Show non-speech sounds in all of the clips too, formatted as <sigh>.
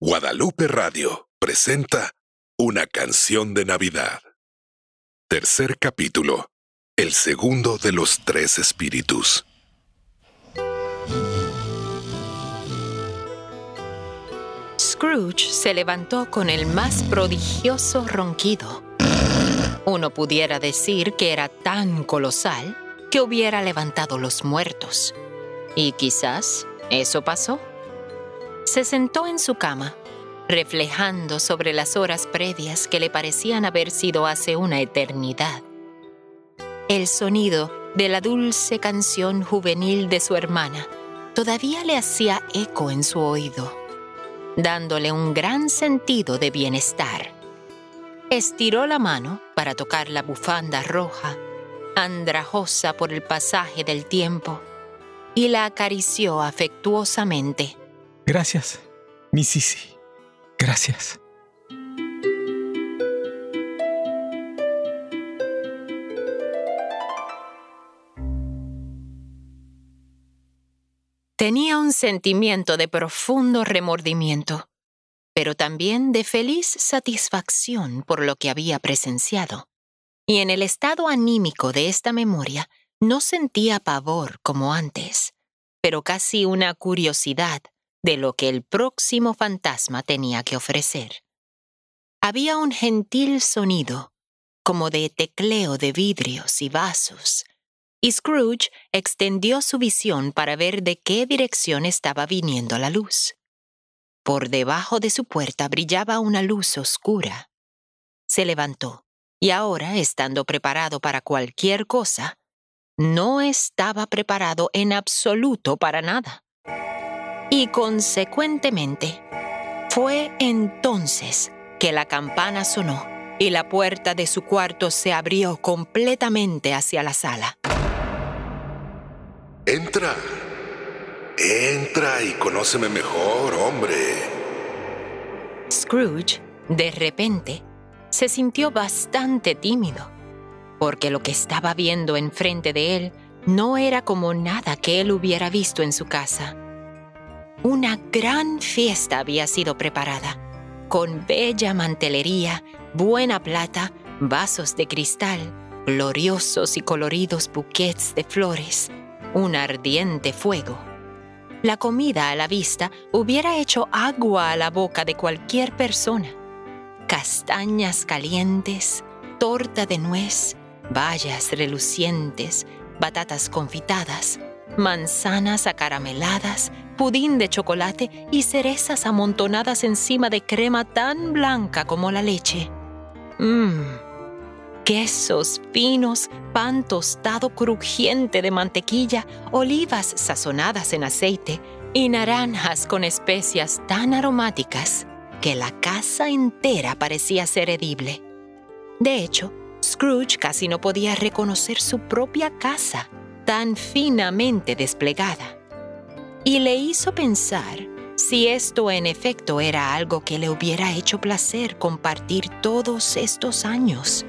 Guadalupe Radio presenta Una canción de Navidad. Tercer capítulo. El segundo de los tres espíritus. Scrooge se levantó con el más prodigioso ronquido. Uno pudiera decir que era tan colosal que hubiera levantado los muertos. Y quizás eso pasó. Se sentó en su cama, reflejando sobre las horas previas que le parecían haber sido hace una eternidad. El sonido de la dulce canción juvenil de su hermana todavía le hacía eco en su oído, dándole un gran sentido de bienestar. Estiró la mano para tocar la bufanda roja, andrajosa por el pasaje del tiempo, y la acarició afectuosamente. Gracias, mi Sisi. Gracias. Tenía un sentimiento de profundo remordimiento, pero también de feliz satisfacción por lo que había presenciado. Y en el estado anímico de esta memoria no sentía pavor como antes, pero casi una curiosidad de lo que el próximo fantasma tenía que ofrecer. Había un gentil sonido, como de tecleo de vidrios y vasos, y Scrooge extendió su visión para ver de qué dirección estaba viniendo la luz. Por debajo de su puerta brillaba una luz oscura. Se levantó, y ahora, estando preparado para cualquier cosa, no estaba preparado en absoluto para nada y consecuentemente fue entonces que la campana sonó y la puerta de su cuarto se abrió completamente hacia la sala. Entra, entra y conóceme mejor, hombre. Scrooge, de repente, se sintió bastante tímido, porque lo que estaba viendo enfrente de él no era como nada que él hubiera visto en su casa. Una gran fiesta había sido preparada, con bella mantelería, buena plata, vasos de cristal, gloriosos y coloridos buquets de flores, un ardiente fuego. La comida a la vista hubiera hecho agua a la boca de cualquier persona. Castañas calientes, torta de nuez, bayas relucientes, batatas confitadas, manzanas acarameladas, pudín de chocolate y cerezas amontonadas encima de crema tan blanca como la leche. Mmm. Quesos finos, pan tostado crujiente de mantequilla, olivas sazonadas en aceite y naranjas con especias tan aromáticas que la casa entera parecía ser edible. De hecho, Scrooge casi no podía reconocer su propia casa tan finamente desplegada, y le hizo pensar si esto en efecto era algo que le hubiera hecho placer compartir todos estos años.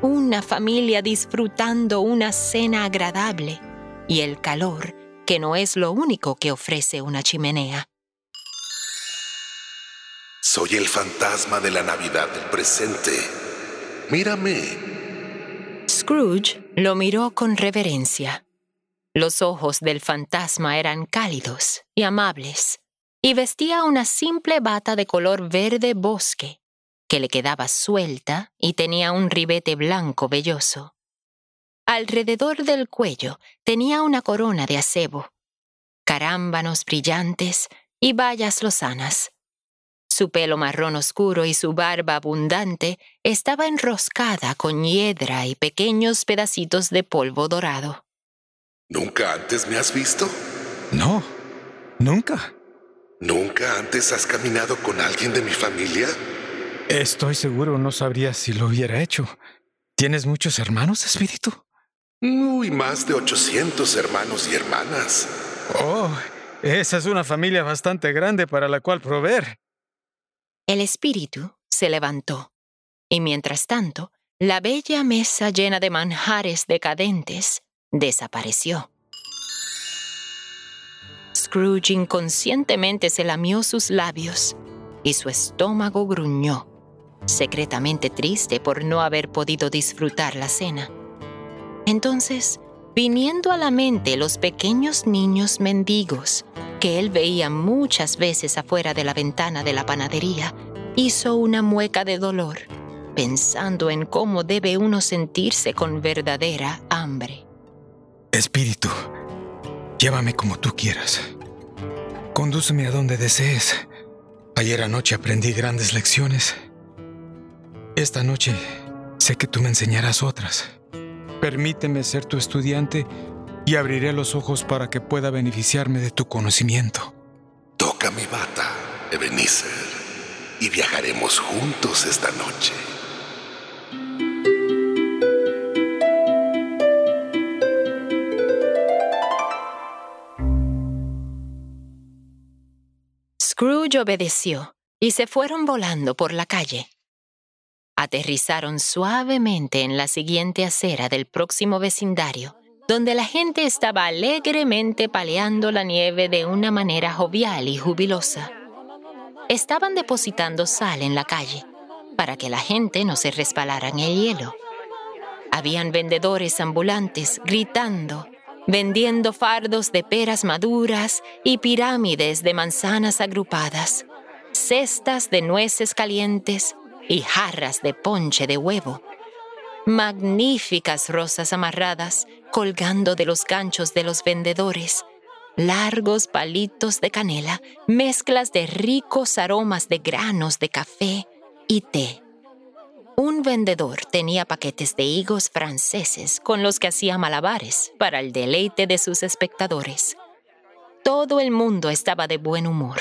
Una familia disfrutando una cena agradable y el calor que no es lo único que ofrece una chimenea. Soy el fantasma de la Navidad del presente. Mírame. Scrooge lo miró con reverencia. Los ojos del fantasma eran cálidos y amables, y vestía una simple bata de color verde bosque, que le quedaba suelta y tenía un ribete blanco velloso. Alrededor del cuello tenía una corona de acebo, carámbanos brillantes y bayas lozanas. Su pelo marrón oscuro y su barba abundante estaba enroscada con hiedra y pequeños pedacitos de polvo dorado. ¿Nunca antes me has visto? No, nunca. ¿Nunca antes has caminado con alguien de mi familia? Estoy seguro no sabría si lo hubiera hecho. ¿Tienes muchos hermanos, espíritu? Muy más de 800 hermanos y hermanas. Oh, esa es una familia bastante grande para la cual proveer. El espíritu se levantó, y mientras tanto, la bella mesa llena de manjares decadentes desapareció. Scrooge inconscientemente se lamió sus labios y su estómago gruñó, secretamente triste por no haber podido disfrutar la cena. Entonces, viniendo a la mente los pequeños niños mendigos que él veía muchas veces afuera de la ventana de la panadería, hizo una mueca de dolor, pensando en cómo debe uno sentirse con verdadera hambre. Espíritu, llévame como tú quieras. Condúceme a donde desees. Ayer anoche aprendí grandes lecciones. Esta noche sé que tú me enseñarás otras. Permíteme ser tu estudiante y abriré los ojos para que pueda beneficiarme de tu conocimiento. Toca mi bata, Ebenezer, y viajaremos juntos esta noche. Obedeció y se fueron volando por la calle. Aterrizaron suavemente en la siguiente acera del próximo vecindario, donde la gente estaba alegremente paleando la nieve de una manera jovial y jubilosa. Estaban depositando sal en la calle para que la gente no se resbalara en el hielo. Habían vendedores ambulantes gritando vendiendo fardos de peras maduras y pirámides de manzanas agrupadas, cestas de nueces calientes y jarras de ponche de huevo. Magníficas rosas amarradas colgando de los ganchos de los vendedores, largos palitos de canela, mezclas de ricos aromas de granos de café y té un vendedor tenía paquetes de higos franceses con los que hacía malabares para el deleite de sus espectadores. Todo el mundo estaba de buen humor,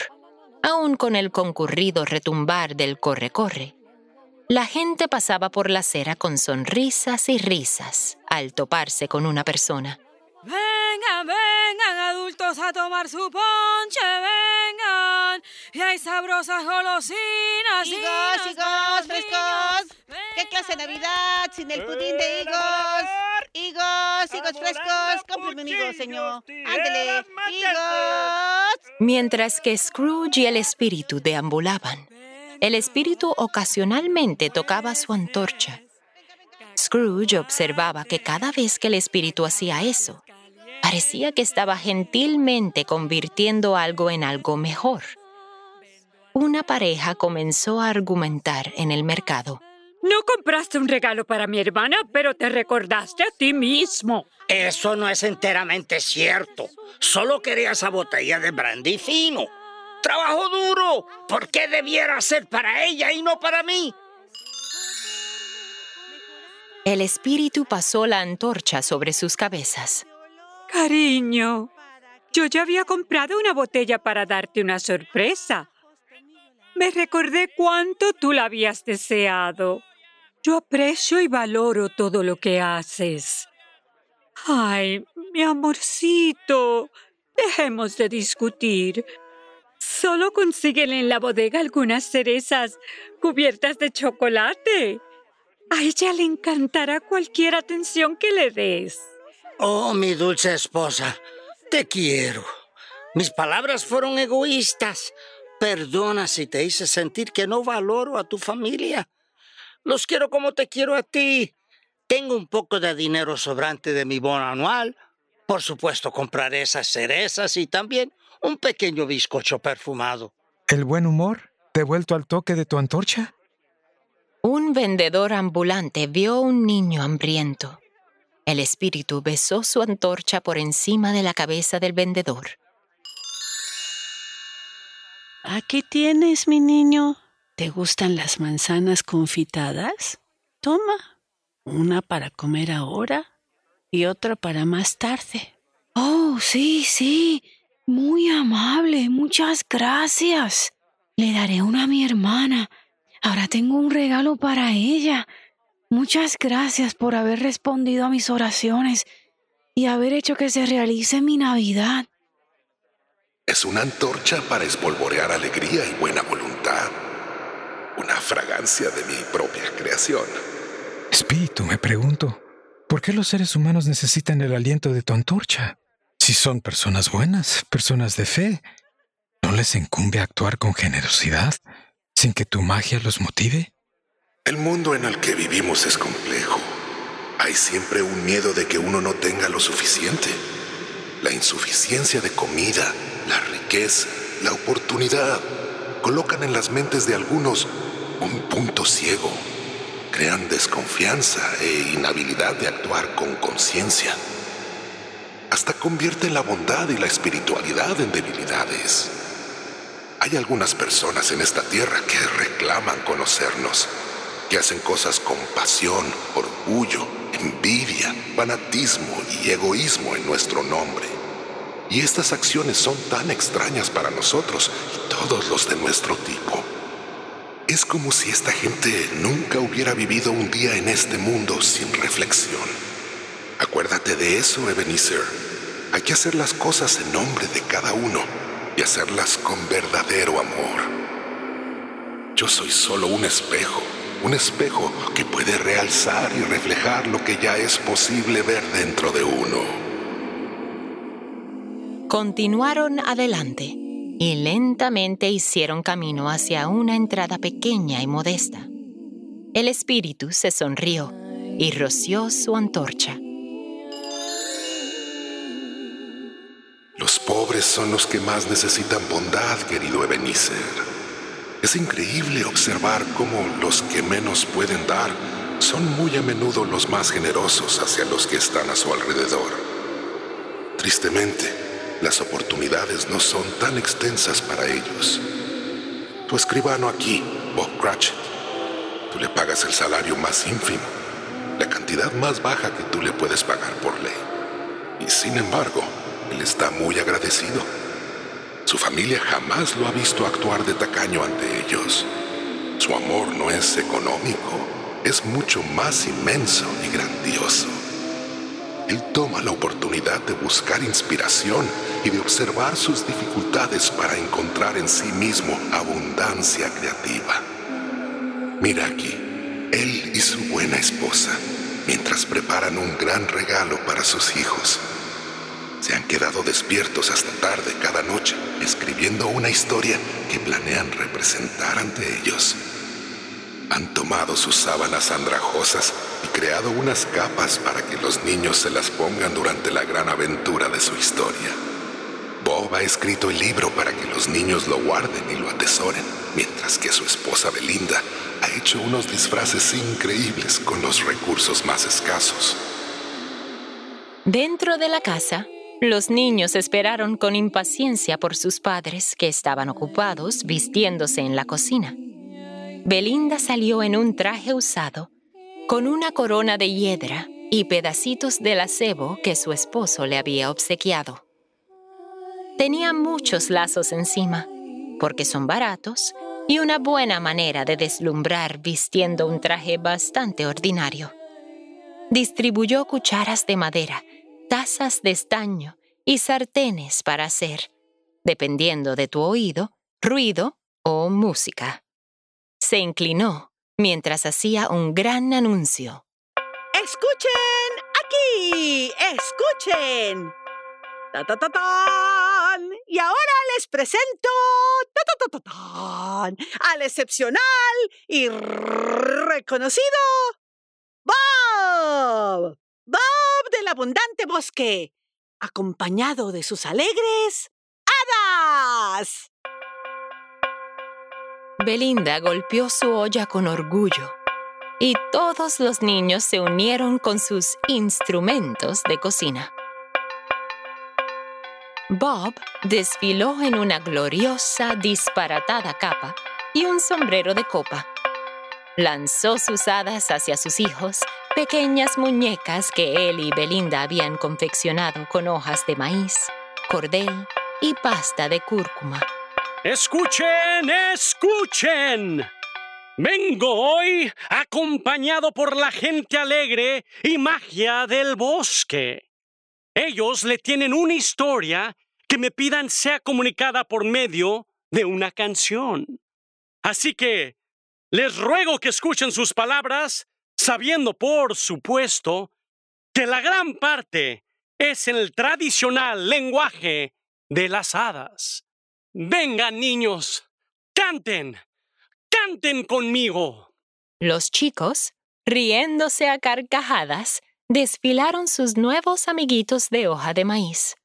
aun con el concurrido retumbar del corre-corre. La gente pasaba por la acera con sonrisas y risas al toparse con una persona. Vengan, vengan, adultos a tomar su ponche, vengan. Y hay sabrosas golosinas. Higos, higos, frescos. ¿Qué clase de Navidad sin el pudín de higos? Higos, higos frescos. Cómprame un higo, señor. Ándele, higos. Mientras que Scrooge y el espíritu deambulaban, el espíritu ocasionalmente tocaba su antorcha. Scrooge observaba que cada vez que el espíritu hacía eso, parecía que estaba gentilmente convirtiendo algo en algo mejor. Una pareja comenzó a argumentar en el mercado. No compraste un regalo para mi hermana, pero te recordaste a ti mismo. Eso no es enteramente cierto. Solo quería esa botella de brandy fino. Trabajo duro. ¿Por qué debiera ser para ella y no para mí? El espíritu pasó la antorcha sobre sus cabezas. Cariño, yo ya había comprado una botella para darte una sorpresa. Me recordé cuánto tú la habías deseado. Yo aprecio y valoro todo lo que haces. Ay, mi amorcito, dejemos de discutir. Solo consiguen en la bodega algunas cerezas cubiertas de chocolate. A ella le encantará cualquier atención que le des. Oh, mi dulce esposa, te quiero. Mis palabras fueron egoístas. Perdona si te hice sentir que no valoro a tu familia. Los quiero como te quiero a ti. Tengo un poco de dinero sobrante de mi bono anual. Por supuesto, compraré esas cerezas y también un pequeño bizcocho perfumado. ¿El buen humor devuelto al toque de tu antorcha? Un vendedor ambulante vio un niño hambriento. El espíritu besó su antorcha por encima de la cabeza del vendedor. Aquí tienes, mi niño. ¿Te gustan las manzanas confitadas? Toma, una para comer ahora y otra para más tarde. Oh, sí, sí. Muy amable. Muchas gracias. Le daré una a mi hermana. Ahora tengo un regalo para ella. Muchas gracias por haber respondido a mis oraciones y haber hecho que se realice mi Navidad. Es una antorcha para espolvorear alegría y buena voluntad una fragancia de mi propia creación. Espíritu, me pregunto, ¿por qué los seres humanos necesitan el aliento de tu antorcha? Si son personas buenas, personas de fe, ¿no les incumbe actuar con generosidad? sin que tu magia los motive? El mundo en el que vivimos es complejo. Hay siempre un miedo de que uno no tenga lo suficiente. La insuficiencia de comida, la riqueza, la oportunidad, colocan en las mentes de algunos un punto ciego. Crean desconfianza e inhabilidad de actuar con conciencia. Hasta convierten la bondad y la espiritualidad en debilidades. Hay algunas personas en esta tierra que reclaman conocernos, que hacen cosas con pasión, orgullo, envidia, fanatismo y egoísmo en nuestro nombre. Y estas acciones son tan extrañas para nosotros y todos los de nuestro tipo. Es como si esta gente nunca hubiera vivido un día en este mundo sin reflexión. Acuérdate de eso, Ebenezer. Hay que hacer las cosas en nombre de cada uno y hacerlas con verdadero amor. Yo soy solo un espejo, un espejo que puede realzar y reflejar lo que ya es posible ver dentro de uno. Continuaron adelante y lentamente hicieron camino hacia una entrada pequeña y modesta. El espíritu se sonrió y roció su antorcha. Los pobres son los que más necesitan bondad, querido Ebenezer. Es increíble observar cómo los que menos pueden dar son muy a menudo los más generosos hacia los que están a su alrededor. Tristemente, las oportunidades no son tan extensas para ellos. Tu escribano aquí, Bob Cratchit, tú le pagas el salario más ínfimo, la cantidad más baja que tú le puedes pagar por ley. Y sin embargo, él está muy agradecido. Su familia jamás lo ha visto actuar de tacaño ante ellos. Su amor no es económico, es mucho más inmenso y grandioso. Él toma la oportunidad de buscar inspiración y de observar sus dificultades para encontrar en sí mismo abundancia creativa. Mira aquí, él y su buena esposa, mientras preparan un gran regalo para sus hijos. Se han quedado despiertos hasta tarde cada noche, escribiendo una historia que planean representar ante ellos. Han tomado sus sábanas andrajosas y creado unas capas para que los niños se las pongan durante la gran aventura de su historia. Ha escrito el libro para que los niños lo guarden y lo atesoren, mientras que su esposa Belinda ha hecho unos disfraces increíbles con los recursos más escasos. Dentro de la casa, los niños esperaron con impaciencia por sus padres, que estaban ocupados vistiéndose en la cocina. Belinda salió en un traje usado, con una corona de hiedra y pedacitos del acebo que su esposo le había obsequiado. Tenía muchos lazos encima, porque son baratos y una buena manera de deslumbrar vistiendo un traje bastante ordinario. Distribuyó cucharas de madera, tazas de estaño y sartenes para hacer, dependiendo de tu oído, ruido o música. Se inclinó mientras hacía un gran anuncio. ¡Escuchen aquí! ¡Escuchen! ¡Ta, ta, ta, tan! Y ahora les presento ta, ta, ta, ta, tan, al excepcional y reconocido Bob. Bob del abundante bosque, acompañado de sus alegres hadas. Belinda golpeó su olla con orgullo y todos los niños se unieron con sus instrumentos de cocina. Bob desfiló en una gloriosa, disparatada capa y un sombrero de copa. Lanzó sus hadas hacia sus hijos, pequeñas muñecas que él y Belinda habían confeccionado con hojas de maíz, cordel y pasta de cúrcuma. Escuchen, escuchen. Vengo hoy acompañado por la gente alegre y magia del bosque. Ellos le tienen una historia que me pidan sea comunicada por medio de una canción. Así que les ruego que escuchen sus palabras, sabiendo, por supuesto, que la gran parte es en el tradicional lenguaje de las hadas. Vengan, niños, canten, canten conmigo. Los chicos, riéndose a carcajadas, desfilaron sus nuevos amiguitos de hoja de maíz.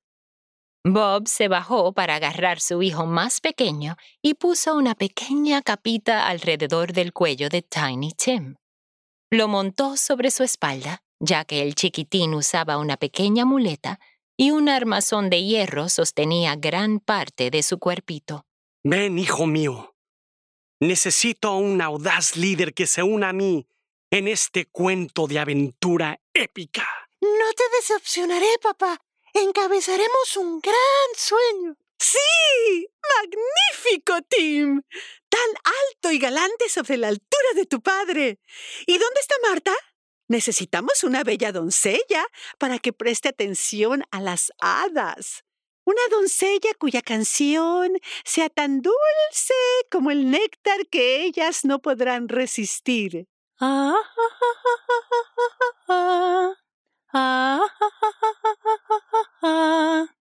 Bob se bajó para agarrar su hijo más pequeño y puso una pequeña capita alrededor del cuello de Tiny Tim. Lo montó sobre su espalda, ya que el chiquitín usaba una pequeña muleta y un armazón de hierro sostenía gran parte de su cuerpito. Ven, hijo mío. Necesito un audaz líder que se una a mí en este cuento de aventura épica. No te decepcionaré, papá. Encabezaremos un gran sueño. ¡Sí! ¡Magnífico, Tim! Tan alto y galante sobre la altura de tu padre. ¿Y dónde está Marta? Necesitamos una bella doncella para que preste atención a las hadas. Una doncella cuya canción sea tan dulce como el néctar que ellas no podrán resistir. Ah, <laughs>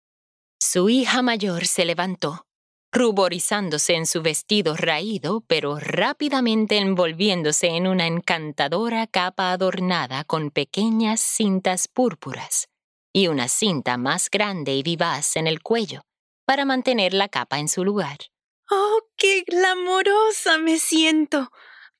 Su hija mayor se levantó, ruborizándose en su vestido raído, pero rápidamente envolviéndose en una encantadora capa adornada con pequeñas cintas púrpuras y una cinta más grande y vivaz en el cuello para mantener la capa en su lugar. ¡Oh, qué glamorosa me siento!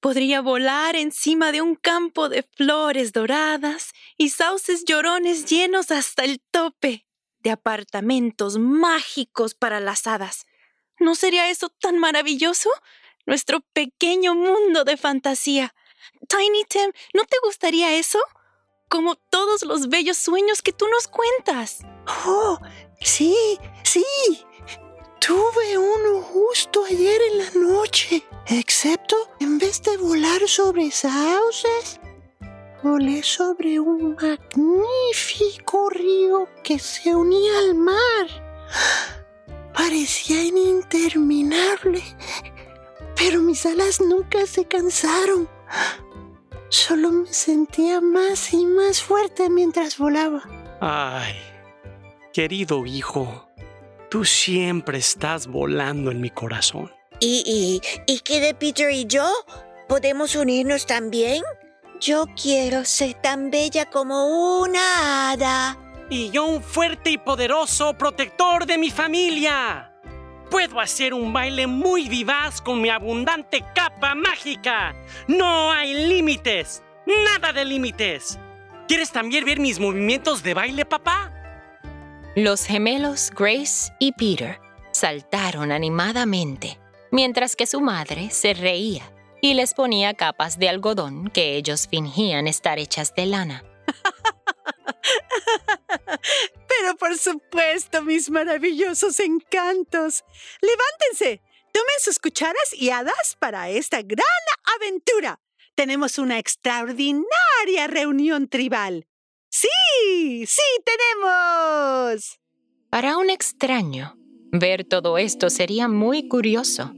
Podría volar encima de un campo de flores doradas y sauces llorones llenos hasta el tope de apartamentos mágicos para las hadas. ¿No sería eso tan maravilloso? Nuestro pequeño mundo de fantasía. Tiny Tim, ¿no te gustaría eso? Como todos los bellos sueños que tú nos cuentas. Oh, sí, sí. Tuve uno justo ayer en la noche. Excepto, en vez de volar sobre sauces, volé sobre un magnífico río que se unía al mar. Parecía interminable, pero mis alas nunca se cansaron. Solo me sentía más y más fuerte mientras volaba. Ay, querido hijo, tú siempre estás volando en mi corazón. ¿Y, y, y qué de Peter y yo? ¿Podemos unirnos también? Yo quiero ser tan bella como una hada. Y yo un fuerte y poderoso protector de mi familia. Puedo hacer un baile muy vivaz con mi abundante capa mágica. No hay límites. Nada de límites. ¿Quieres también ver mis movimientos de baile, papá? Los gemelos Grace y Peter saltaron animadamente, mientras que su madre se reía y les ponía capas de algodón que ellos fingían estar hechas de lana. <laughs> Pero por supuesto, mis maravillosos encantos. Levántense, tomen sus cucharas y hadas para esta gran aventura. Tenemos una extraordinaria reunión tribal. Sí, sí, tenemos. Para un extraño, ver todo esto sería muy curioso.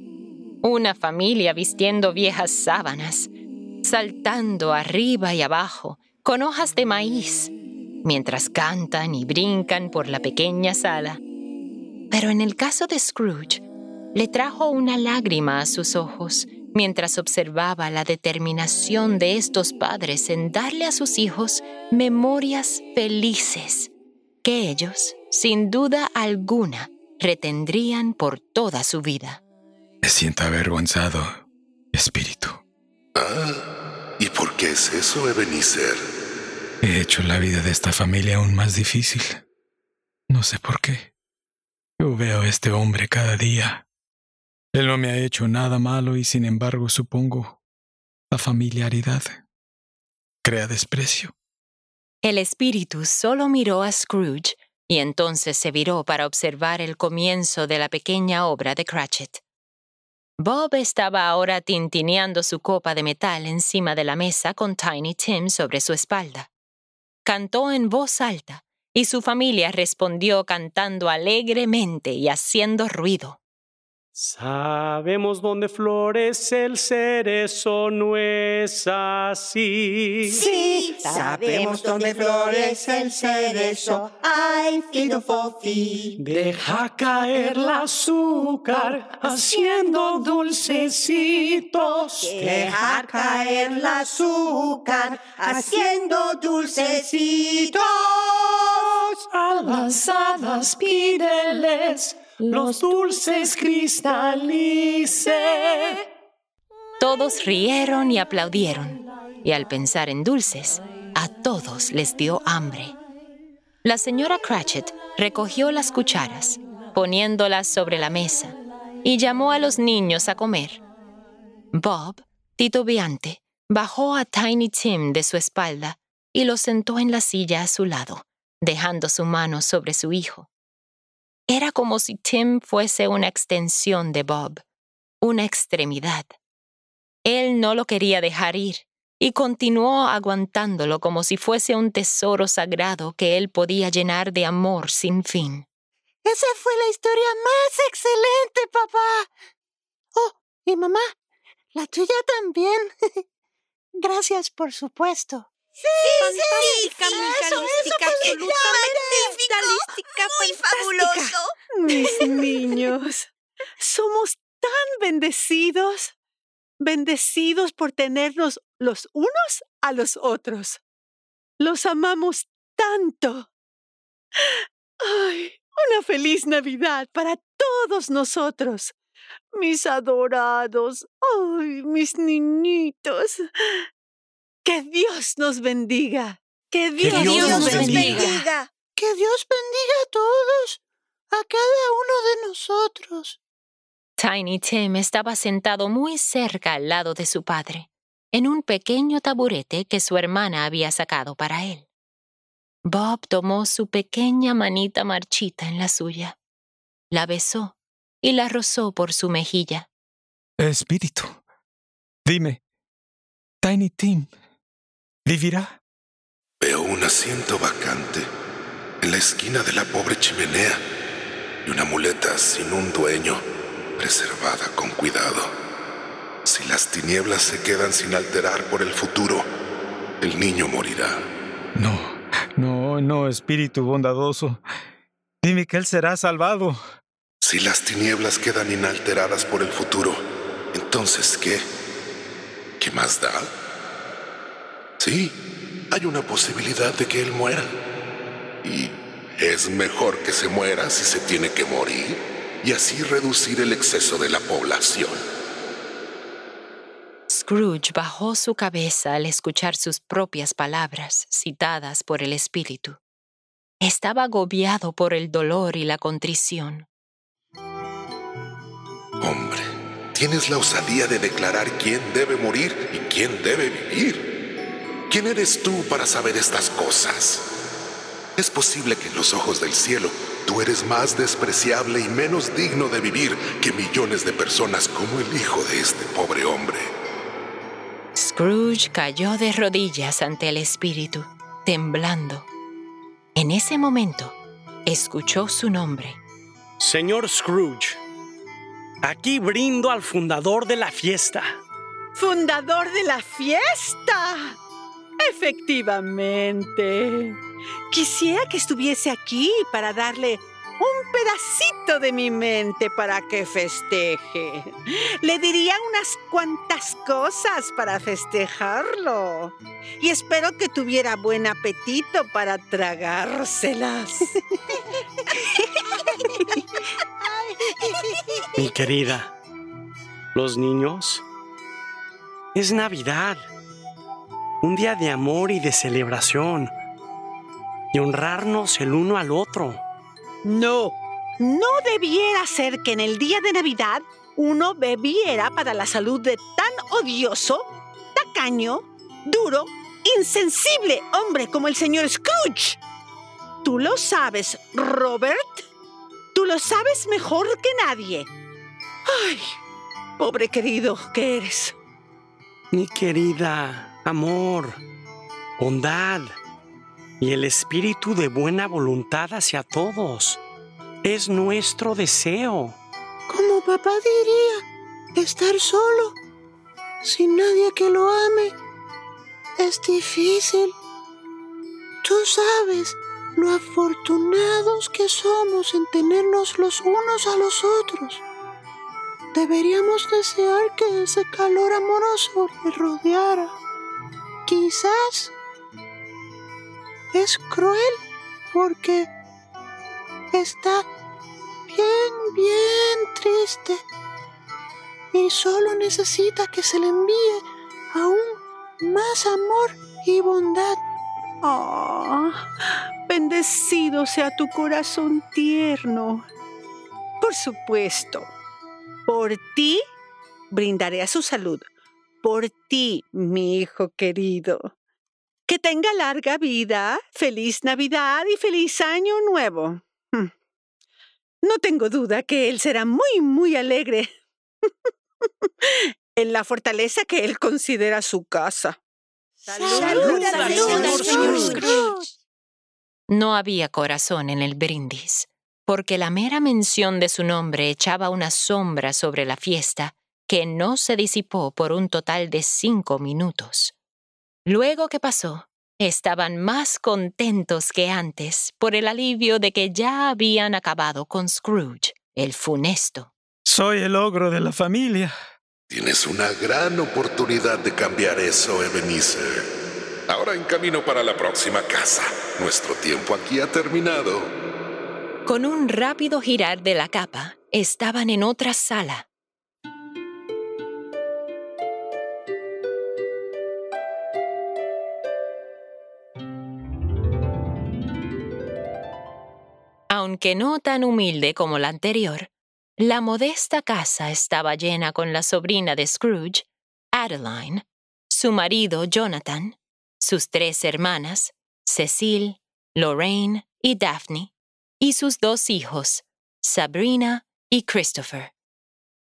Una familia vistiendo viejas sábanas, saltando arriba y abajo con hojas de maíz, mientras cantan y brincan por la pequeña sala. Pero en el caso de Scrooge, le trajo una lágrima a sus ojos mientras observaba la determinación de estos padres en darle a sus hijos memorias felices que ellos, sin duda alguna, retendrían por toda su vida. Me siento avergonzado, espíritu. Ah, ¿y por qué es eso, Ebenezer? He hecho la vida de esta familia aún más difícil. No sé por qué. Yo veo a este hombre cada día. Él no me ha hecho nada malo y sin embargo supongo la familiaridad crea desprecio. El espíritu solo miró a Scrooge y entonces se viró para observar el comienzo de la pequeña obra de Cratchit. Bob estaba ahora tintineando su copa de metal encima de la mesa con Tiny Tim sobre su espalda. Cantó en voz alta y su familia respondió cantando alegremente y haciendo ruido. Sabemos dónde florece el cerezo, ¿no es así? Sí, sabemos dónde florece el cerezo. Ay, fido fofi. Deja caer el azúcar haciendo dulcecitos. Deja caer el azúcar haciendo dulcecitos. A las hadas pídeles los dulces cristalice. Todos rieron y aplaudieron, y al pensar en dulces, a todos les dio hambre. La señora Cratchit recogió las cucharas, poniéndolas sobre la mesa, y llamó a los niños a comer. Bob, titubeante, bajó a Tiny Tim de su espalda y lo sentó en la silla a su lado, dejando su mano sobre su hijo. Era como si Tim fuese una extensión de Bob, una extremidad. Él no lo quería dejar ir y continuó aguantándolo como si fuese un tesoro sagrado que él podía llenar de amor sin fin. Esa fue la historia más excelente, papá. Oh, y mamá, la tuya también. <laughs> Gracias, por supuesto. Sí, fantástica, sí, fantástica, absolutamente fantástica, muy fabuloso. Mis somos tan bendecidos, bendecidos por tenernos los unos a los otros. Los amamos tanto. Ay, una feliz Navidad para todos nosotros. Mis adorados, ay, mis niñitos. Que Dios nos bendiga. Que Dios, Que Dios nos nos bendiga. bendiga. Que Dios bendiga a todos, a cada uno de nosotros. Tiny Tim estaba sentado muy cerca al lado de su padre, en un pequeño taburete que su hermana había sacado para él. Bob tomó su pequeña manita marchita en la suya, la besó y la rozó por su mejilla. Espíritu, dime, Tiny Tim, ¿vivirá? Veo un asiento vacante en la esquina de la pobre chimenea y una muleta sin un dueño, preservada con cuidado. Si las tinieblas se quedan sin alterar por el futuro, el niño morirá. No, no, no, Espíritu bondadoso. Dime que él será salvado. Si las tinieblas quedan inalteradas por el futuro, entonces ¿qué? ¿Qué más da? Sí, hay una posibilidad de que él muera. Y es mejor que se muera si se tiene que morir y así reducir el exceso de la población. Scrooge bajó su cabeza al escuchar sus propias palabras citadas por el Espíritu. Estaba agobiado por el dolor y la contrición. Hombre, tienes la osadía de declarar quién debe morir y quién debe vivir. ¿Quién eres tú para saber estas cosas? Es posible que en los ojos del cielo tú eres más despreciable y menos digno de vivir que millones de personas como el hijo de este pobre hombre. Scrooge cayó de rodillas ante el Espíritu, temblando. En ese momento, escuchó su nombre. Señor Scrooge, aquí brindo al fundador de la fiesta. Fundador de la fiesta. Efectivamente. Quisiera que estuviese aquí para darle un pedacito de mi mente para que festeje. Le diría unas cuantas cosas para festejarlo. Y espero que tuviera buen apetito para tragárselas. Mi querida, los niños, es Navidad, un día de amor y de celebración, y honrarnos el uno al otro. No, no debiera ser que en el día de Navidad uno bebiera para la salud de tan odioso, tacaño, duro, insensible hombre como el señor Scrooge. Tú lo sabes, Robert. Tú lo sabes mejor que nadie. Ay, pobre querido que eres. Mi querida, amor, bondad y el espíritu de buena voluntad hacia todos es nuestro deseo. Como papá diría, estar solo, sin nadie que lo ame, es difícil. Tú sabes lo afortunados que somos en tenernos los unos a los otros. Deberíamos desear que ese calor amoroso le rodeara. Quizás es cruel porque está bien, bien triste y solo necesita que se le envíe aún más amor y bondad. Oh, bendecido sea tu corazón tierno. Por supuesto, por ti brindaré a su salud. Por ti, mi hijo querido. Que tenga larga vida, feliz Navidad y feliz Año Nuevo. Hmm. No tengo duda que él será muy, muy alegre <laughs> en la fortaleza que él considera su casa. Salud, No había corazón en el brindis, porque la mera mención de su nombre echaba una sombra sobre la fiesta que no se disipó por un total de cinco minutos. Luego que pasó, estaban más contentos que antes por el alivio de que ya habían acabado con Scrooge, el funesto. Soy el ogro de la familia. Tienes una gran oportunidad de cambiar eso, Ebenezer. Ahora en camino para la próxima casa. Nuestro tiempo aquí ha terminado. Con un rápido girar de la capa, estaban en otra sala, Aunque no tan humilde como la anterior, la modesta casa estaba llena con la sobrina de Scrooge, Adeline, su marido Jonathan, sus tres hermanas, Cecil, Lorraine y Daphne, y sus dos hijos, Sabrina y Christopher.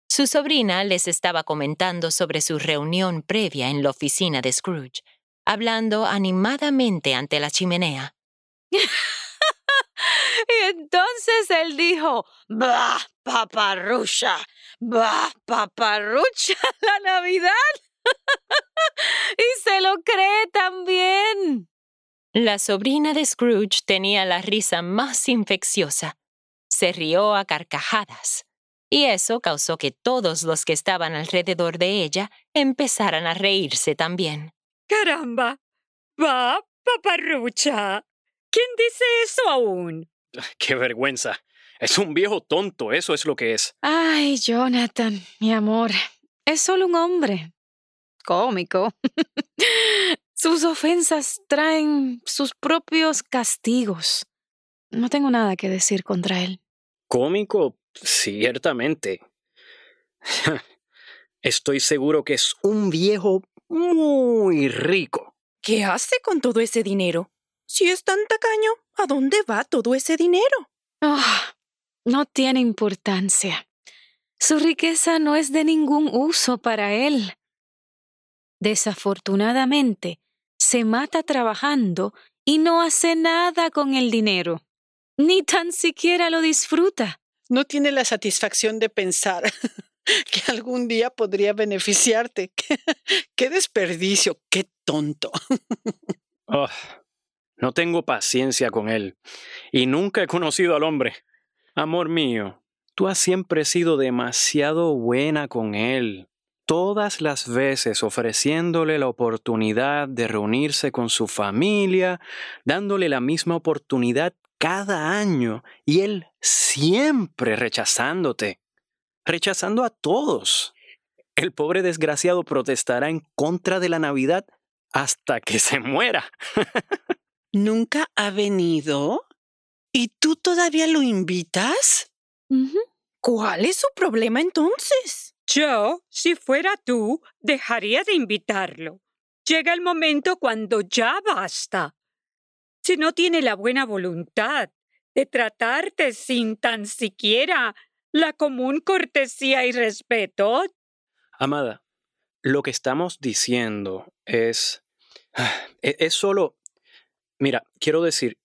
Su sobrina les estaba comentando sobre su reunión previa en la oficina de Scrooge, hablando animadamente ante la chimenea. <laughs> Y entonces él dijo, ¡Bah, paparrucha! ¡Bah, paparrucha! <laughs> ¡La Navidad! <laughs> y se lo cree también. La sobrina de Scrooge tenía la risa más infecciosa. Se rió a carcajadas. Y eso causó que todos los que estaban alrededor de ella empezaran a reírse también. ¡Caramba! ¡Va, paparrucha! ¿Quién dice eso aún? ¡Qué vergüenza! Es un viejo tonto, eso es lo que es. Ay, Jonathan, mi amor, es solo un hombre. Cómico. <laughs> sus ofensas traen sus propios castigos. No tengo nada que decir contra él. Cómico, ciertamente. <laughs> Estoy seguro que es un viejo muy rico. ¿Qué hace con todo ese dinero? Si es tan tacaño, ¿a dónde va todo ese dinero? Ah, no tiene importancia. Su riqueza no es de ningún uso para él. Desafortunadamente, se mata trabajando y no hace nada con el dinero. Ni tan siquiera lo disfruta. No tiene la satisfacción de pensar <laughs> que algún día podría beneficiarte. <laughs> qué desperdicio, qué tonto. Oh, no tengo paciencia con él, y nunca he conocido al hombre. Amor mío, tú has siempre sido demasiado buena con él, todas las veces ofreciéndole la oportunidad de reunirse con su familia, dándole la misma oportunidad cada año, y él siempre rechazándote, rechazando a todos. El pobre desgraciado protestará en contra de la Navidad hasta que se muera. <laughs> ¿Nunca ha venido? ¿Y tú todavía lo invitas? ¿Cuál es su problema entonces? Yo, si fuera tú, dejaría de invitarlo. Llega el momento cuando ya basta. Si no tiene la buena voluntad de tratarte sin tan siquiera la común cortesía y respeto. Amada, lo que estamos diciendo es... e-, es solo Mira, quiero decir,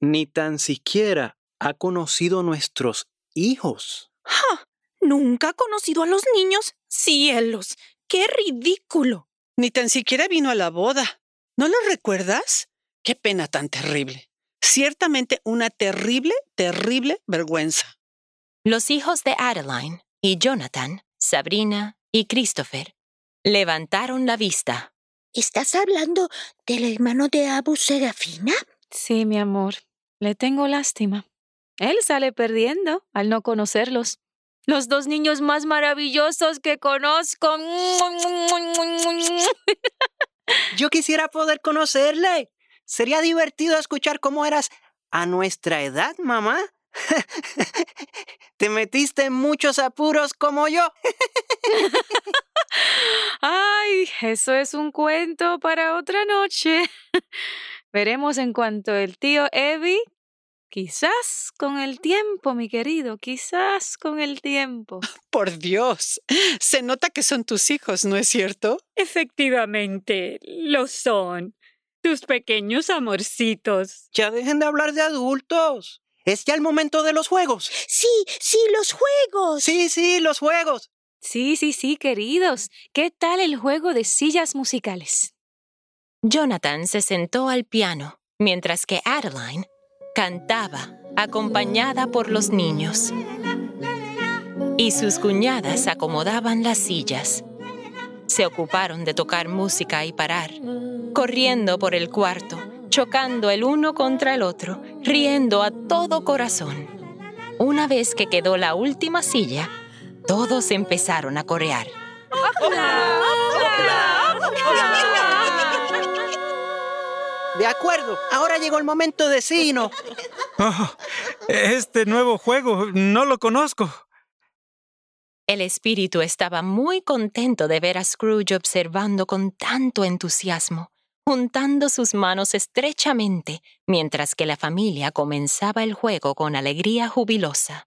ni tan siquiera ha conocido nuestros hijos. ¡Ja! ¿Nunca ha conocido a los niños? Cielos, qué ridículo. Ni tan siquiera vino a la boda. ¿No lo recuerdas? Qué pena tan terrible. Ciertamente una terrible, terrible vergüenza. Los hijos de Adeline y Jonathan, Sabrina y Christopher levantaron la vista. ¿Estás hablando del hermano de Abu Serafina? Sí, mi amor. Le tengo lástima. Él sale perdiendo al no conocerlos. Los dos niños más maravillosos que conozco. Yo quisiera poder conocerle. Sería divertido escuchar cómo eras a nuestra edad, mamá. <laughs> Te metiste en muchos apuros como yo. <laughs> Eso es un cuento para otra noche. <laughs> Veremos en cuanto el tío Evie. Quizás con el tiempo, mi querido, quizás con el tiempo. <laughs> Por Dios, se nota que son tus hijos, ¿no es cierto? Efectivamente, lo son. Tus pequeños amorcitos. Ya dejen de hablar de adultos. Es ya el momento de los juegos. Sí, sí, los juegos. Sí, sí, los juegos. Sí, sí, sí, queridos. ¿Qué tal el juego de sillas musicales? Jonathan se sentó al piano, mientras que Adeline cantaba, acompañada por los niños. Y sus cuñadas acomodaban las sillas. Se ocuparon de tocar música y parar, corriendo por el cuarto, chocando el uno contra el otro, riendo a todo corazón. Una vez que quedó la última silla, todos empezaron a corear. De acuerdo, ahora llegó el momento de Sino. Oh, este nuevo juego no lo conozco. El espíritu estaba muy contento de ver a Scrooge observando con tanto entusiasmo, juntando sus manos estrechamente, mientras que la familia comenzaba el juego con alegría jubilosa.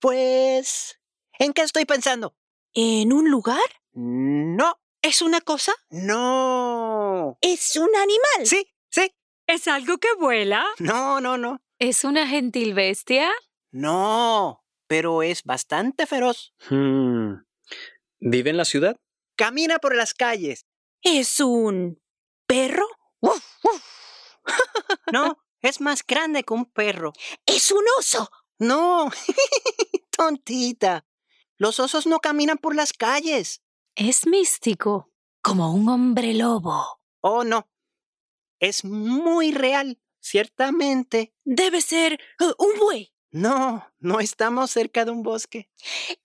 Pues... ¿En qué estoy pensando? ¿En un lugar? No. ¿Es una cosa? No. ¿Es un animal? Sí, sí. ¿Es algo que vuela? No, no, no. ¿Es una gentil bestia? No, pero es bastante feroz. Hmm. ¿Vive en la ciudad? Camina por las calles. ¿Es un perro? ¡Uf, uf! <laughs> no, es más grande que un perro. ¡Es un oso! No, <laughs> tontita. Los osos no caminan por las calles. Es místico, como un hombre lobo. Oh, no. Es muy real, ciertamente. Debe ser uh, un buey. No, no estamos cerca de un bosque.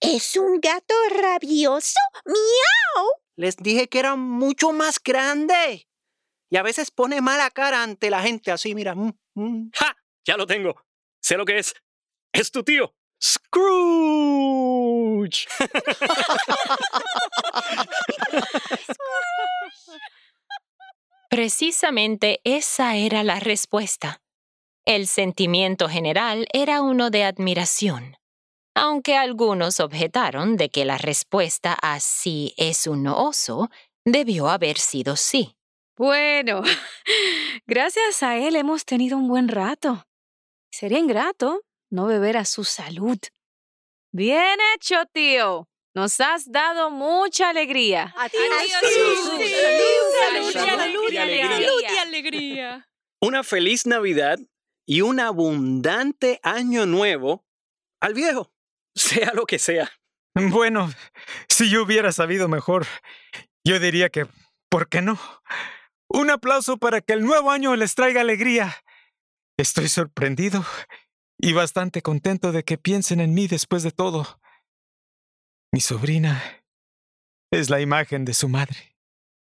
¿Es un gato rabioso? ¡Miau! Les dije que era mucho más grande. Y a veces pone mala cara ante la gente así, mira. mm, mm. ¡Ja! Ya lo tengo. Sé lo que es. Es tu tío. Scrooge. <laughs> Precisamente esa era la respuesta. El sentimiento general era uno de admiración, aunque algunos objetaron de que la respuesta a sí es un oso debió haber sido sí. Bueno, <laughs> gracias a él hemos tenido un buen rato. Sería ingrato no beber a su salud. Bien hecho, tío. Nos has dado mucha alegría. Y alegría. Salud y alegría. Una feliz Navidad y un abundante año nuevo al viejo, <laughs> sea lo que sea. Bueno, si yo hubiera sabido mejor, yo diría que, ¿por qué no? Un aplauso para que el nuevo año les traiga alegría. Estoy sorprendido y bastante contento de que piensen en mí después de todo. Mi sobrina es la imagen de su madre.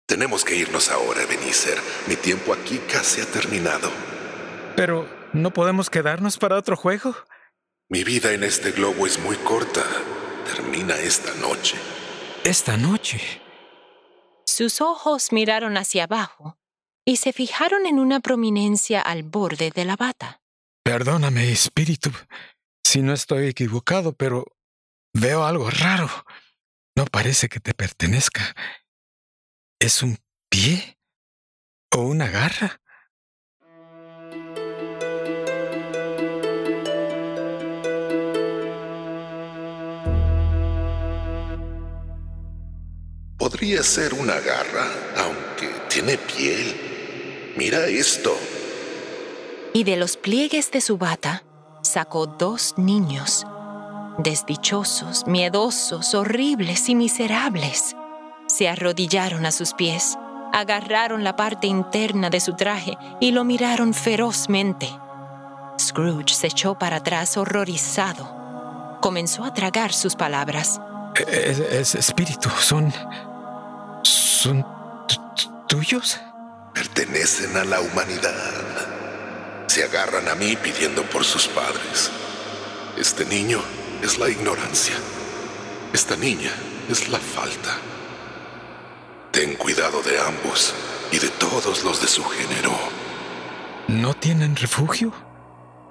Tenemos que irnos ahora, Ebenezer. Mi tiempo aquí casi ha terminado. Pero, ¿no podemos quedarnos para otro juego? Mi vida en este globo es muy corta. Termina esta noche. Esta noche. Sus ojos miraron hacia abajo y se fijaron en una prominencia al borde de la bata. Perdóname, espíritu, si no estoy equivocado, pero veo algo raro. No parece que te pertenezca. ¿Es un pie? ¿O una garra? Podría ser una garra, aunque tiene piel. Mira esto. Y de los pliegues de su bata sacó dos niños, desdichosos, miedosos, horribles y miserables. Se arrodillaron a sus pies, agarraron la parte interna de su traje y lo miraron ferozmente. Scrooge se echó para atrás horrorizado. Comenzó a tragar sus palabras. Es, es espíritu, son. son tuyos. Pertenecen a la humanidad. Se agarran a mí pidiendo por sus padres. Este niño es la ignorancia. Esta niña es la falta. Ten cuidado de ambos y de todos los de su género. ¿No tienen refugio?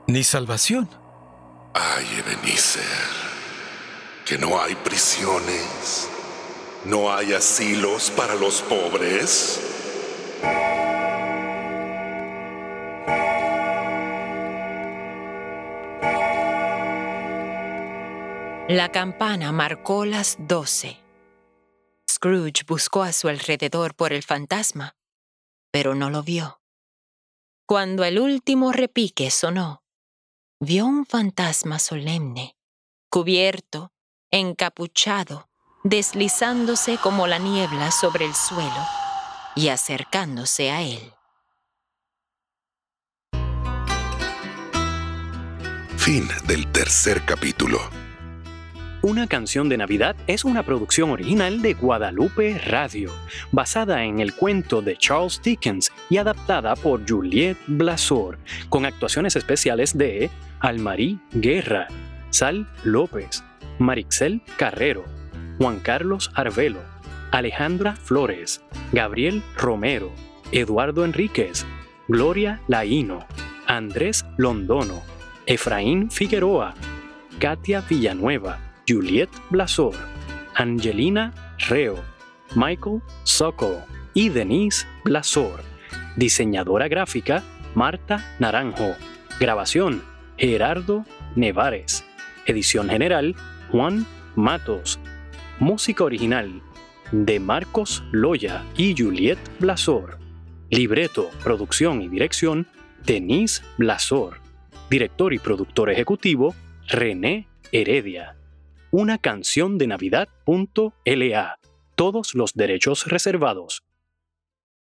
¿Ni salvación? Ay, Ebenezer, que no hay prisiones, no hay asilos para los pobres. La campana marcó las doce. Scrooge buscó a su alrededor por el fantasma, pero no lo vio. Cuando el último repique sonó, vio un fantasma solemne, cubierto, encapuchado, deslizándose como la niebla sobre el suelo y acercándose a él. Fin del tercer capítulo. Una canción de Navidad es una producción original de Guadalupe Radio, basada en el cuento de Charles Dickens y adaptada por Juliette Blasor, con actuaciones especiales de Almarí Guerra, Sal López, Marixel Carrero, Juan Carlos Arvelo, Alejandra Flores, Gabriel Romero, Eduardo Enríquez, Gloria Laíno, Andrés Londono, Efraín Figueroa, Katia Villanueva, Juliette Blasor, Angelina Reo, Michael Sokol y Denise Blasor. Diseñadora gráfica Marta Naranjo. Grabación Gerardo Nevares. Edición general Juan Matos. Música original de Marcos Loya y Juliette Blasor. Libreto, producción y dirección Denise Blasor. Director y productor ejecutivo René Heredia una canción de Navidad.la. Todos los derechos reservados.